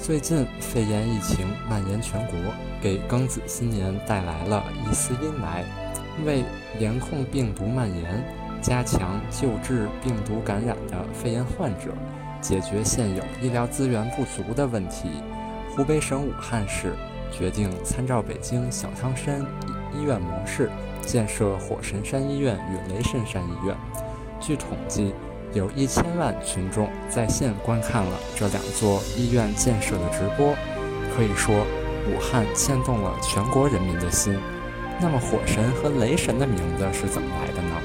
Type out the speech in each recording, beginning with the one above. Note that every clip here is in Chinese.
最近肺炎疫情蔓延全国，给庚子新年带来了一丝阴霾。为严控病毒蔓延，加强救治病毒感染的肺炎患者，解决现有医疗资源不足的问题，湖北省武汉市决定参照北京小汤山医院模式，建设火神山医院与雷神山医院。据统计，有一千万群众在线观看了这两座医院建设的直播，可以说武汉牵动了全国人民的心。那么火神和雷神的名字是怎么来的呢？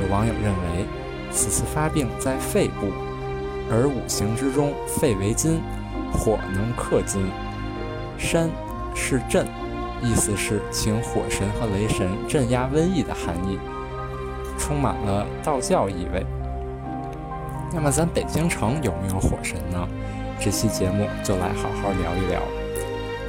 有网友认为，此次发病在肺部，而五行之中肺为金，火能克金，山是镇，意思是请火神和雷神镇压瘟疫的含义，充满了道教意味。那么咱北京城有没有火神呢？这期节目就来好好聊一聊。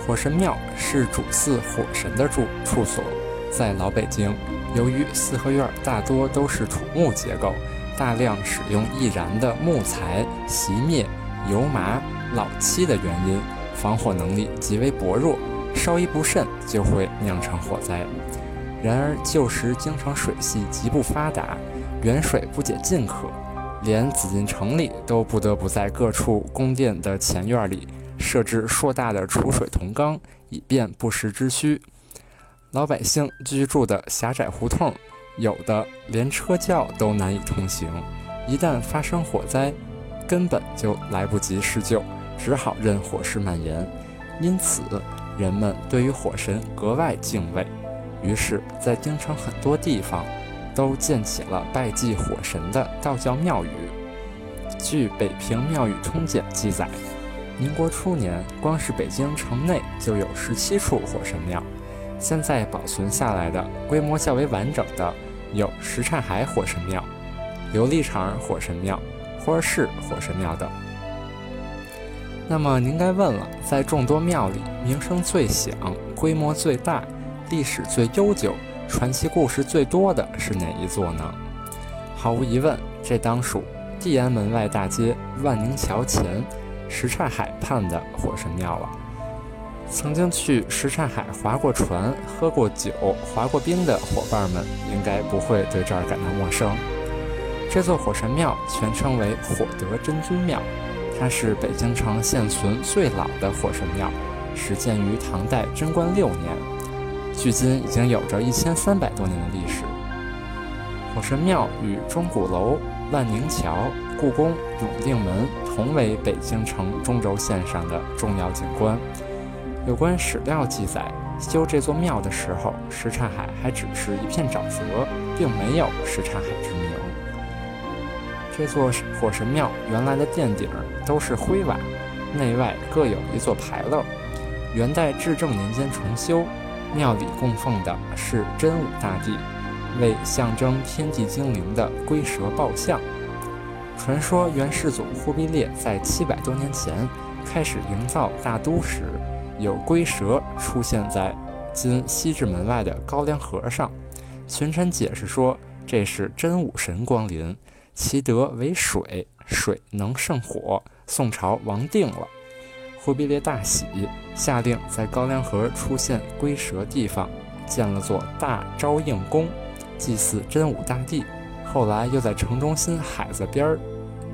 火神庙是主祀火神的住处所，在老北京，由于四合院大多都是土木结构，大量使用易燃的木材、熄灭、油麻、老漆的原因，防火能力极为薄弱，稍一不慎就会酿成火灾。然而旧时京城水系极不发达，远水不解近渴。连紫禁城里都不得不在各处宫殿的前院里设置硕大的储水铜缸，以便不时之需。老百姓居住的狭窄胡同，有的连车轿都难以通行。一旦发生火灾，根本就来不及施救，只好任火势蔓延。因此，人们对于火神格外敬畏。于是，在京城很多地方。都建起了拜祭火神的道教庙宇。据《北平庙宇通鉴》记载，民国初年，光是北京城内就有十七处火神庙。现在保存下来的、规模较为完整的有什刹海火神庙、琉璃厂火神庙、花市火神庙等。那么您该问了，在众多庙里，名声最响、规模最大、历史最悠久。传奇故事最多的是哪一座呢？毫无疑问，这当属地安门外大街万宁桥前什刹海畔的火神庙了。曾经去什刹海划过船、喝过酒、滑过冰的伙伴们，应该不会对这儿感到陌生。这座火神庙全称为火德真君庙，它是北京城现存最老的火神庙，始建于唐代贞观六年。距今已经有着一千三百多年的历史。火神庙与钟鼓楼、万宁桥、故宫、永定门同为北京城中轴线上的重要景观。有关史料记载，修这座庙的时候，什刹海还只是一片沼泽，并没有什刹海之名。这座火神庙原来的殿顶都是灰瓦，内外各有一座牌楼，元代至正年间重修。庙里供奉的是真武大帝，为象征天地精灵的龟蛇抱像。传说元世祖忽必烈在七百多年前开始营造大都时，有龟蛇出现在今西直门外的高粱河上。群臣解释说，这是真武神光临，其德为水，水能胜火。宋朝亡定了。忽必烈大喜，下令在高粱河出现龟蛇地方建了座大昭应宫，祭祀真武大帝。后来又在城中心海子边儿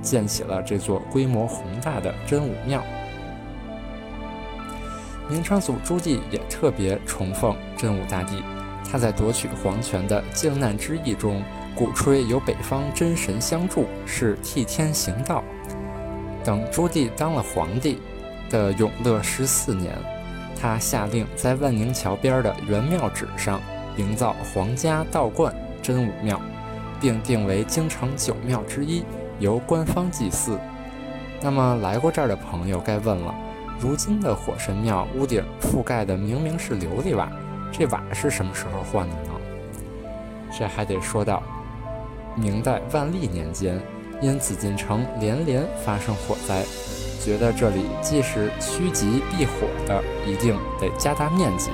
建起了这座规模宏大的真武庙。明成祖朱棣也特别崇奉真武大帝，他在夺取皇权的靖难之役中，鼓吹有北方真神相助，是替天行道。等朱棣当了皇帝。的永乐十四年，他下令在万宁桥边的元庙址上营造皇家道观真武庙，并定为京城九庙之一，由官方祭祀。那么来过这儿的朋友该问了：如今的火神庙屋顶覆盖的明明是琉璃瓦，这瓦是什么时候换的呢？这还得说到明代万历年间，因紫禁城连连发生火灾，觉得这里既是趋吉避火的，一定得加大面积，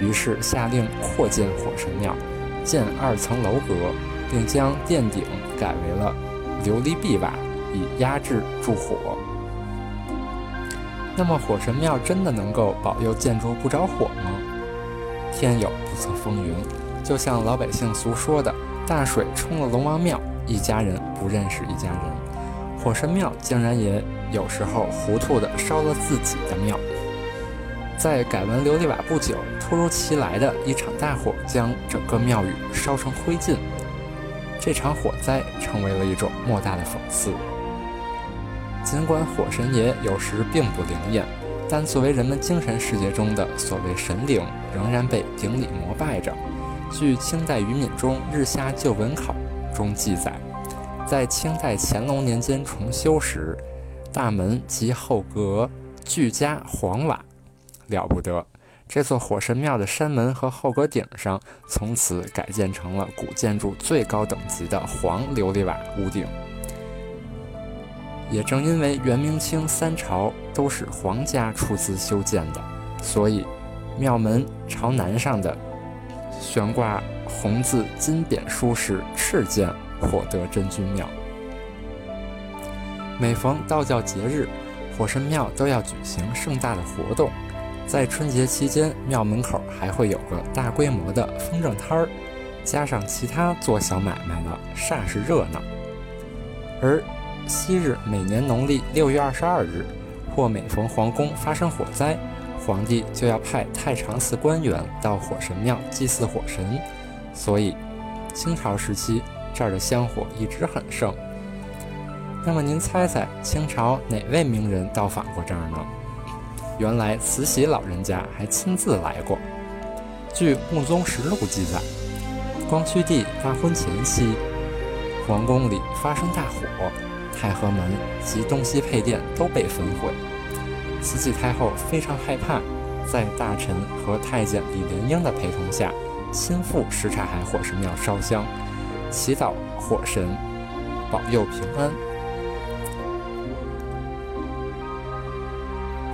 于是下令扩建火神庙，建二层楼阁，并将殿顶改为了琉璃碧瓦。以压制住火。那么，火神庙真的能够保佑建筑不着火吗？天有不测风云，就像老百姓俗说的：“大水冲了龙王庙，一家人不认识一家人。”火神庙竟然也有时候糊涂的烧了自己的庙。在改完琉璃瓦不久，突如其来的一场大火将整个庙宇烧成灰烬。这场火灾成为了一种莫大的讽刺。尽管火神爷有时并不灵验，但作为人们精神世界中的所谓神灵，仍然被顶礼膜拜着。据清代余敏中《日下旧闻考》中记载，在清代乾隆年间重修时，大门及后阁俱加黄瓦，了不得。这座火神庙的山门和后阁顶上，从此改建成了古建筑最高等级的黄琉璃瓦屋顶。也正因为元、明、清三朝都是皇家出资修建的，所以庙门朝南上的悬挂红字金匾书是“敕建火德真君庙”。每逢道教节日，火神庙都要举行盛大的活动。在春节期间，庙门口还会有个大规模的风筝摊儿，加上其他做小买卖的，煞是热闹。而昔日每年农历六月二十二日，或每逢皇宫发生火灾，皇帝就要派太常寺官员到火神庙祭祀火神，所以清朝时期这儿的香火一直很盛。那么您猜猜清朝哪位名人到访过这儿呢？原来慈禧老人家还亲自来过。据《穆宗实录》记载，光绪帝大婚前夕，皇宫里发生大火。太和门及东西配殿都被焚毁，慈禧太后非常害怕，在大臣和太监李莲英的陪同下，亲赴什刹海火神庙烧香，祈祷火神保佑平安。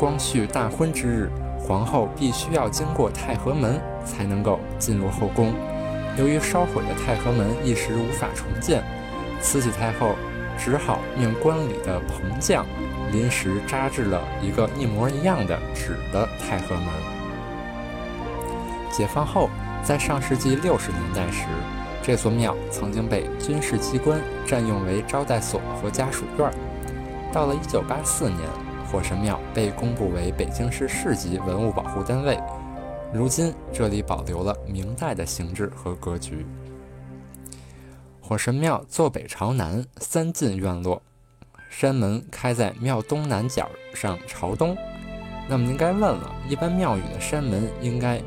光绪大婚之日，皇后必须要经过太和门才能够进入后宫，由于烧毁的太和门一时无法重建，慈禧太后。只好命观里的棚匠临时扎制了一个一模一样的纸的太和门。解放后，在上世纪六十年代时，这座庙曾经被军事机关占用为招待所和家属院。到了一九八四年，火神庙被公布为北京市市级文物保护单位。如今，这里保留了明代的形制和格局。火神庙坐北朝南，三进院落，山门开在庙东南角上，朝东。那么您该问了，一般庙宇的山门应该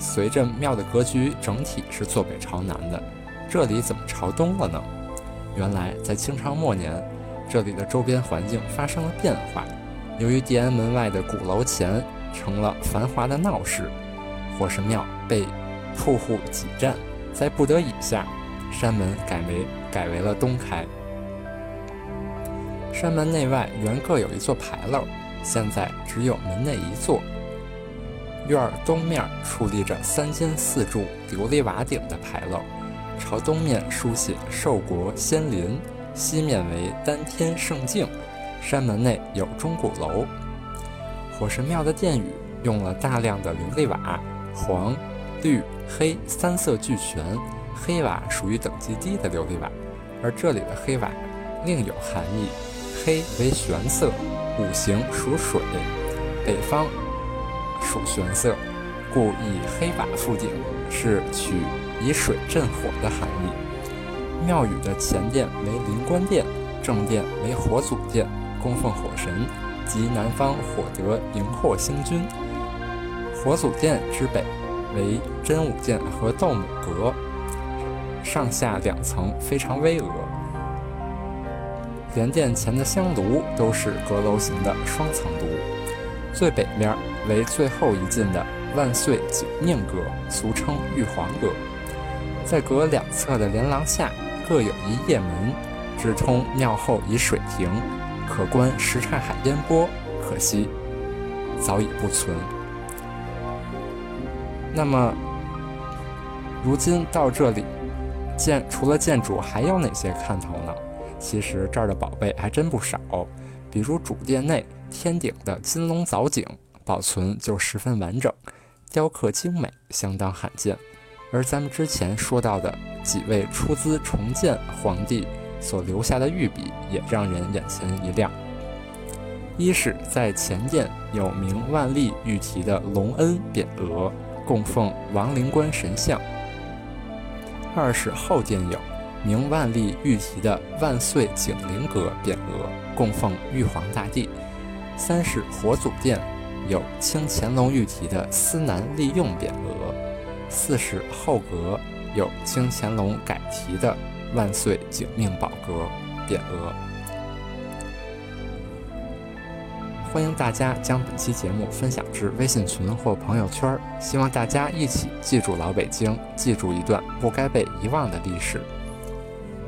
随着庙的格局整体是坐北朝南的，这里怎么朝东了呢？原来在清朝末年，这里的周边环境发生了变化，由于地安门外的鼓楼前成了繁华的闹市，火神庙被铺户挤占，在不得已下。山门改为改为了东开，山门内外原各有一座牌楼，现在只有门内一座。院儿东面矗立着三间四柱琉璃瓦顶的牌楼，朝东面书写“寿国仙林”，西面为“丹天圣境”。山门内有钟鼓楼。火神庙的殿宇用了大量的琉璃瓦，黄、绿、黑三色俱全。黑瓦属于等级低的琉璃瓦，而这里的黑瓦另有含义。黑为玄色，五行属水，北方属玄色，故以黑瓦覆顶，是取以水镇火的含义。庙宇的前殿为灵官殿，正殿为火祖殿，供奉火神及南方火德荧惑星君。火祖殿之北为真武殿和斗母阁。上下两层非常巍峨。莲殿前的香炉都是阁楼形的双层炉，最北面为最后一进的万岁景命阁，俗称玉皇阁。在阁两侧的连廊下各有一掖门，直通庙后一水亭，可观什刹海烟波。可惜早已不存。那么，如今到这里，建除了建筑，还有哪些看头呢？其实这儿的宝贝还真不少，比如主殿内天顶的金龙藻井，保存就十分完整，雕刻精美，相当罕见。而咱们之前说到的几位出资重建皇帝所留下的御笔，也让人眼前一亮。一是，在前殿有明万历御题的隆恩匾额，供奉王灵官神像；二是后殿有明万历御题的万岁景灵阁匾额，供奉玉皇大帝；三是火祖殿有清乾隆御题的思南利用匾额。四是后阁有清乾隆改题的“万岁景命宝阁”匾额。欢迎大家将本期节目分享至微信群或朋友圈，希望大家一起记住老北京，记住一段不该被遗忘的历史。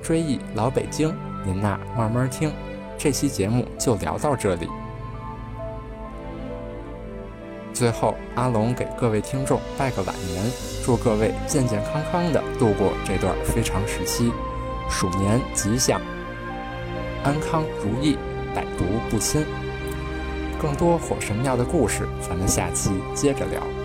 追忆老北京，您呐慢慢听。这期节目就聊到这里。最后，阿龙给各位听众拜个晚年，祝各位健健康康的度过这段非常时期，鼠年吉祥，安康如意，百毒不侵。更多火神庙的故事，咱们下期接着聊。